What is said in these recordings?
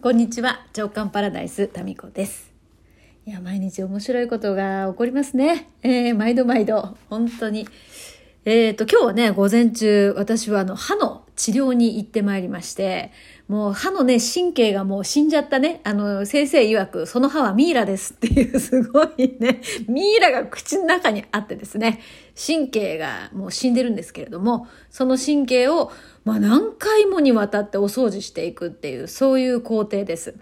こんにちは、長官パラダイス、タミコです。いや、毎日面白いことが起こりますね。えー、毎度毎度、本当に。えっ、と、今日はね、午前中、私はあの、歯の治療に行ってまいりまして、もう歯のね、神経がもう死んじゃったね。あの、先生曰く、その歯はミイラですっていう、すごいね、ミイラが口の中にあってですね、神経がもう死んでるんですけれども、その神経を、まあ何回もにわたってお掃除していくっていう、そういう工程です。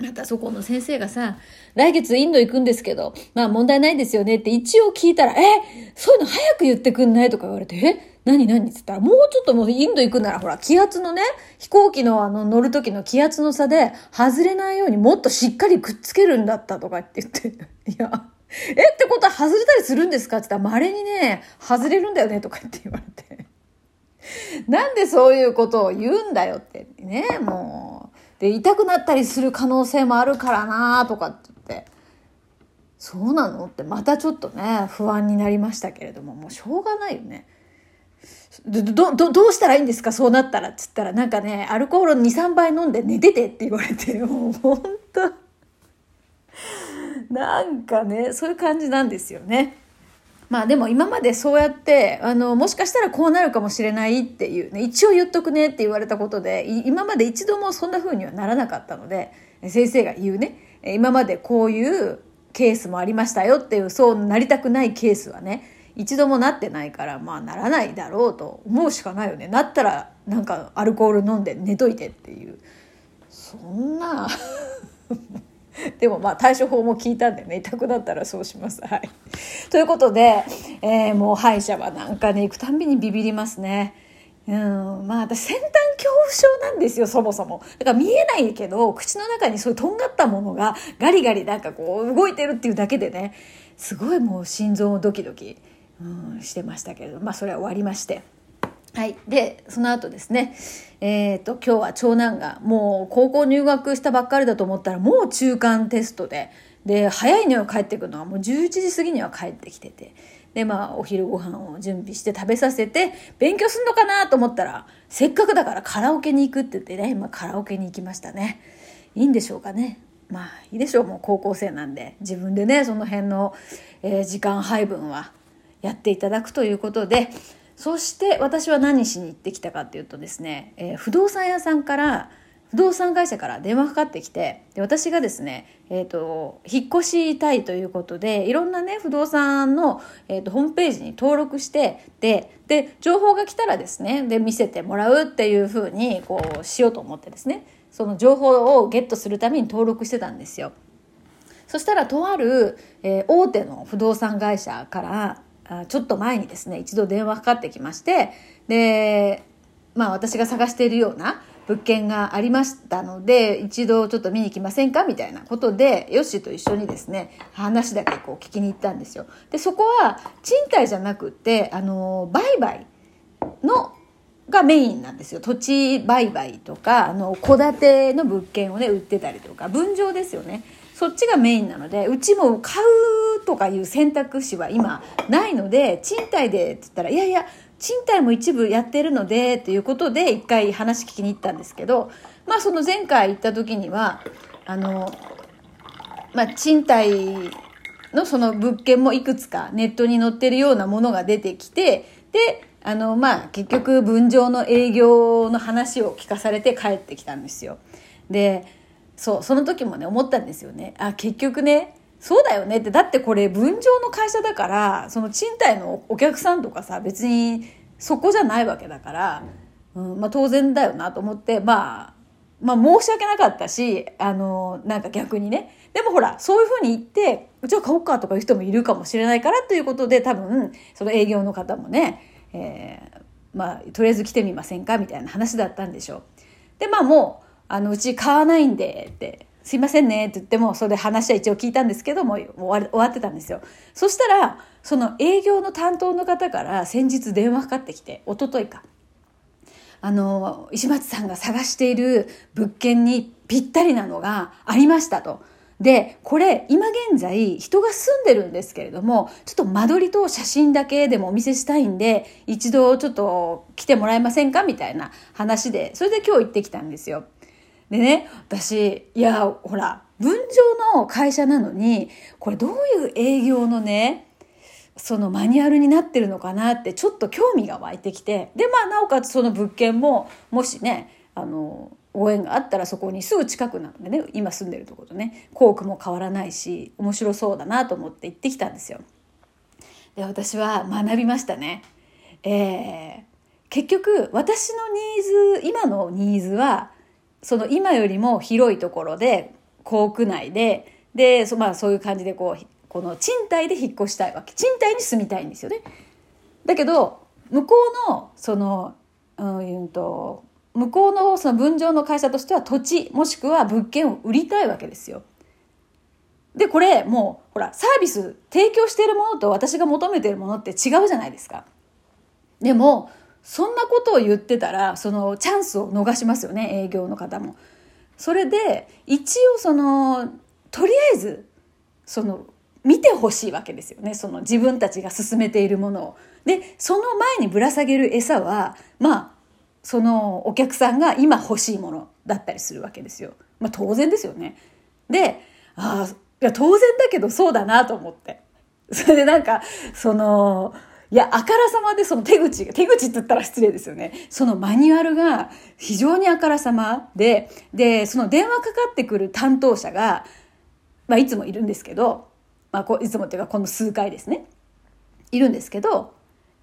またそこの先生がさ、来月インド行くんですけど、まあ問題ないですよねって一応聞いたら、え、そういうの早く言ってくんないとか言われて、え、何何って言ったら、もうちょっともうインド行くならほら、気圧のね、飛行機のあの乗る時の気圧の差で外れないようにもっとしっかりくっつけるんだったとかって言って、いや、えってことは外れたりするんですか？って言ったら、稀にね、外れるんだよねとかって言われて。なんでそういうことを言うんだよってね、もう。で、痛くなったりする可能性もあるからなとかって言って。そうなの？ってまたちょっとね、不安になりましたけれども、もうしょうがないよね。ど、ど、どどうしたらいいんですか？そうなったらつったら、なんかね、アルコール2、3杯飲んで寝ててって言われて、もうほんと。なんかね、そういう感じなんですよね。まあでも今までそうやって、あの、もしかしたらこうなるかもしれないっていうね、一応言っとくねって言われたことで、今まで一度もそんな風にはならなかったので、先生が言うね、今までこういうケースもありましたよっていう、そうなりたくないケースはね、一度もなってないから、まあならないだろうと思うしかないよね。なったら、なんかアルコール飲んで寝といてっていう。そんな、でもまあ対処法も聞いたんでね、痛くなったらそうします。はい。ということで、えーもう歯医者はなんかね、行くたんびにビビりますね。うん、まあ私先端恐怖症なんですよ、そもそも。だから見えないけど、口の中にそういうとんがったものがガリガリなんかこう動いてるっていうだけでね、すごいもう心臓ドキドキ、うん、してましたけれど、まあそれは終わりまして。はい。で、その後ですね、えっ、と、今日は長男がもう高校入学したばっかりだと思ったらもう中間テストで、で、早いのよ帰ってくるのはもう11時過ぎには帰ってきてて、で、まあ、お昼ご飯を準備して食べさせて、勉強すんのかなと思ったら、せっかくだからカラオケに行くって言ってね、今カラオケに行きましたね。いいんでしょうかね。まあ、いいでしょう。もう高校生なんで。自分でね、その辺の、えー時間配分はやっていただくということで、そして私は何しに行ってきたかっていうとですね、えー不動産屋さんから、不動産会社から電話かかってきて、で私がですね、えっ、と、引っ越したいということで、いろんなね、不動産の、えー、とホームページに登録して、で、で、情報が来たらですね、で、見せてもらうっていうふうに、こう、しようと思ってですね、その情報をゲットするために登録してたんですよ。そしたらとある、えー大手の不動産会社からあちょっと前にですね一度電話かかってきましてでまあ私が探しているような物件がありましたので一度ちょっと見に来ませんか？みたいなことでヨッシーと一緒にですね話だけこう聞きに行ったんですよ。でそこは賃貸じゃなくってあの売買のがメインなんですよ。土地売買とかあの戸建ての物件をね売ってたりとか分譲ですよね。そっちがメインなのでうちも買うとかいう選択肢は今ないので賃貸でって言ったらいやいや賃貸も一部やってるのでということで一回話聞きに行ったんですけどまあその前回行った時にはあのまあ賃貸のその物件もいくつかネットに載ってるようなものが出てきて、で、あの、まあ、結局分譲の営業の話を聞かされて帰ってきたんですよ。で、そう、その時もね、思ったんですよね。あ、結局ね、そうだよねって、だってこれ分譲の会社だから、その賃貸のお客さんとかさ、別にそこじゃないわけだから、うん、まあ当然だよなと思って、まあ、まあ申し訳なかったし、あの、なんか逆にね。でもほら、そういうふうに言って、じゃあ買おうかとかいう人もいるかもしれないからということで、多分、その営業の方もね、えーまあ、とりあえず来てみませんかみたいな話だったんでしょう。で、まあもう、あの、うち買わないんで、って、すいませんねって言っても、それで話は一応聞いたんですけども、終わ終わってたんですよ。そしたら、その営業の担当の方から先日電話かかってきて、一昨日か。あの、石松さんが探している物件にぴったりなのがありましたと。で、これ、今現在、人が住んでるんですけれども、ちょっと間取りと写真だけでもお見せしたいんで、一度ちょっと来てもらえませんかみたいな話で、それで今日行ってきたんですよ。でね、私、いや、ほら、分譲の会社なのに、これどういう営業のね、そのマニュアルになってるのかなってちょっと興味が湧いてきて、で、まあ、なおかつその物件も、もしね、あの、応援があったらそこにすぐ近くなのでね、今住んでるとことね、校区も変わらないし、面白そうだなと思って行ってきたんですよ。で、私は学びましたね。えー、結局、私のニーズ、今のニーズは、その今よりも広いところで、校区内で、で、そまあそういう感じでこう、この賃貸で引っ越したいわけ。賃貸に住みたいんですよね。だけど、向こうの、その、うんと、向こうのその分譲の会社としては土地もしくは物件を売りたいわけですよ。で、これもう、ほら、サービス提供しているものと私が求めているものって違うじゃないですか。でも、そんなことを言ってたら、そのチャンスを逃しますよね、営業の方も。それで、一応その、とりあえず、その、見てほしいわけですよね。その自分たちが進めているものを。で、その前にぶら下げる餌は、まあ、そのお客さんが今欲しいものだったりするわけですよ。まあ当然ですよね。で、ああ、いや当然だけどそうだなと思って。それでなんか、その、いや、あからさまでその手口が、手口って言ったら失礼ですよね。そのマニュアルが非常にあからさまで、で、その電話かかってくる担当者が、まあいつもいるんですけど、まあこいつもっていうかこの数回ですね。いるんですけど、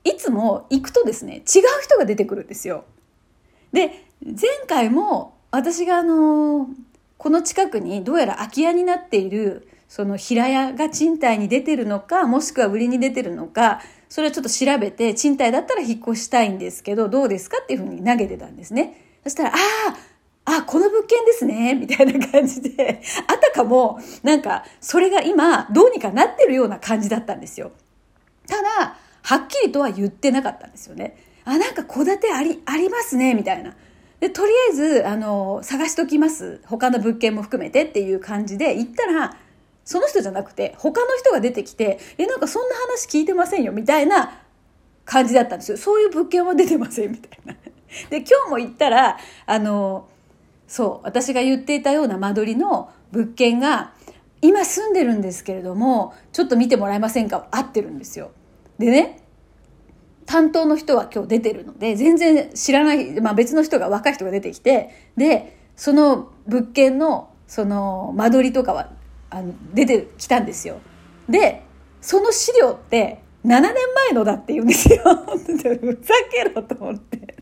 いつも行くとですね、違う人が出てくるんですよ。で、前回も私があの、この近くにどうやら空き家になっているその平屋が賃貸に出てるのか、もしくは売りに出てるのか、それをちょっと調べて、賃貸だったら引っ越したいんですけど、どうですかっていうふうに投げてたんですね。そしたら、ああ、あ、この物件ですね、みたいな感じで、あたかも、なんか、それが今、どうにかなってるような感じだったんですよ。ただ、はっきりとは言ってなかったんですよね。あ、なんか戸建てあり、ありますね、みたいな。で、とりあえず、あの、探しときます。他の物件も含めてっていう感じで行ったら、その人じゃなくて、他の人が出てきて、え、なんかそんな話聞いてませんよ、みたいな感じだったんですよ。そういう物件は出てません、みたいな。で、今日も行ったら、あの、そう、私が言っていたような間取りの物件が、今住んでるんですけれども、ちょっと見てもらえませんか合ってるんですよ。でね、担当の人は今日出てるので、全然知らない、まあ別の人が、若い人が出てきて、で、その物件の、その間取りとかは、あの、出てきたんですよ。で、その資料って7年前のだって言うんですよ。ふざけろと思って。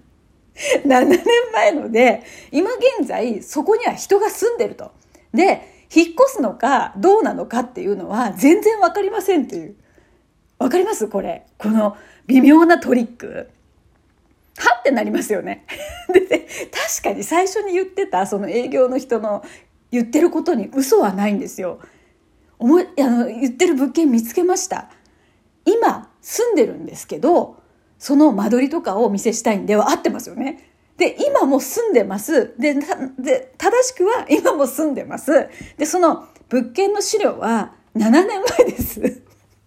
7年前ので、今現在そこには人が住んでると。で、引っ越すのかどうなのかっていうのは全然わかりませんっていう。わかります？これ。この微妙なトリック。はってなりますよね。で、確かに最初に言ってたその営業の人の言ってることに嘘はないんですよ。思い、あの、言ってる物件見つけました。今住んでるんですけど、その間取りとかをお見せしたいんでは合ってますよね。で、今も住んでます。で、で正しくは今も住んでます。で、その物件の資料は7年前です。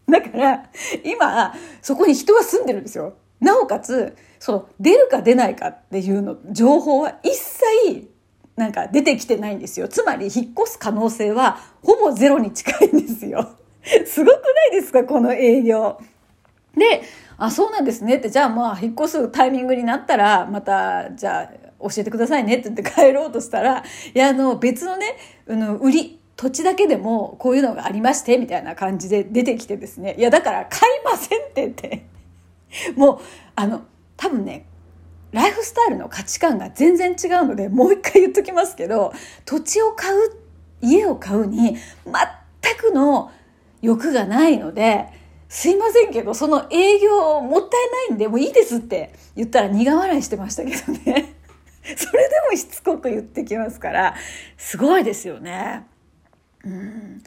だから、今、そこに人は住んでるんですよ。なおかつ、その、出るか出ないかっていうの、情報は一切、なんか出てきてないんですよ。つまり、引っ越す可能性は、ほぼゼロに近いんですよ。すごくないですかこの営業。で、あ、そうなんですねって、じゃあまあ、引っ越すタイミングになったら、また、じゃあ、教えてくださいねって言って帰ろうとしたら、いや、あの、別のね、あの、売り、土地だけでもこういうのがありまして、みたいな感じで出てきてですね。いや、だから買いませんって言って。もう、あの、多分ね、ライフスタイルの価値観が全然違うので、もう一回言っときますけど、土地を買う、家を買うに全くの欲がないので、すいませんけど、その営業もったいないんで、もういいですって言ったら苦笑いしてましたけどね。それでもしつこく言ってきますから、すごいですよね。うん、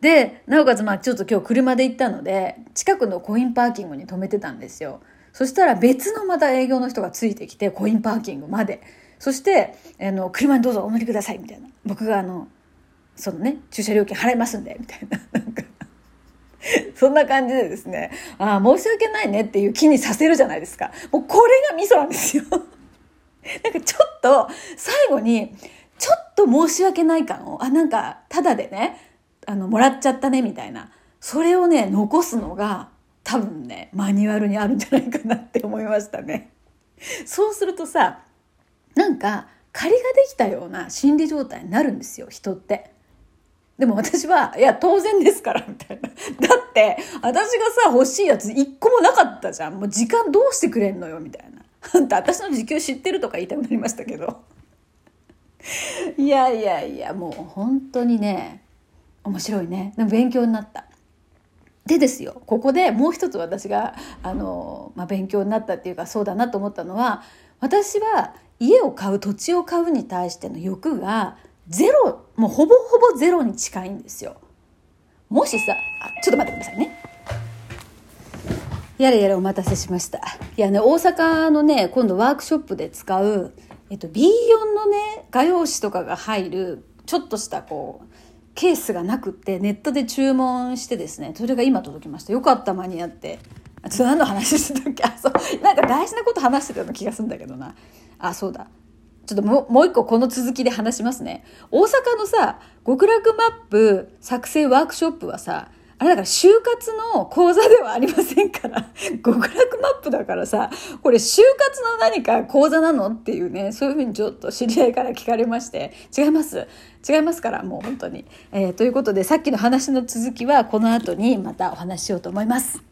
でなおかつまあちょっと今日車で行ったので近くのコインパーキングに止めてたんですよそしたら別のまた営業の人がついてきてコインパーキングまで。そしてあの車にどうぞお乗りくださいみたいな。僕があのそのね駐車料金払いますんでみたいな。なんかそんな感じでですね。ああ申し訳ないねっていう気にさせるじゃないですか。もうこれがミソなんですよ。なんかちょっと最後にちょっと申し訳ない感を、あ、なんか、ただでね、あの、もらっちゃったね、みたいな。それをね、残すのが、多分ね、マニュアルにあるんじゃないかなって思いましたね。そうするとさ、なんか、借りができたような心理状態になるんですよ、人って。でも私は、いや、当然ですから、みたいな。だって、私がさ、欲しいやつ一個もなかったじゃん。もう時間どうしてくれんのよ、みたいな。あんた、私の時給知ってるとか言いたくなりましたけど。いやいやいや、もう本当にね、面白いね。でも勉強になった。でですよ、ここでもう一つ私が、あの、まあ、勉強になったっていうか、そうだなと思ったのは、私は家を買う、土地を買うに対しての欲が、ゼロ、もうほぼほぼゼロに近いんですよ。もしさ、あ、ちょっと待ってくださいね。やれやれお待たせしました。いやね、大阪のね、今度ワークショップで使う、えっと、B4 のね、画用紙とかが入る、ちょっとしたこう、ケースがなくってネットで注文してですね、それが今届きました。よかった、間に合って。ちょっと何の話してたっけ？あ、そう。なんか大事なこと話してたような気がするんだけどな。あ、そうだ。ちょっとももう一個この続きで話しますね。大阪のさ、極楽マップ作成ワークショップはさ、あれだから就活の講座ではありませんから、極楽マップだからさ、これ就活の何か講座なの？っていうね、そういうふうにちょっと知り合いから聞かれまして、違います。違いますから、もう本当に。えー、ということで、さっきの話の続きはこの後にまたお話ししようと思います。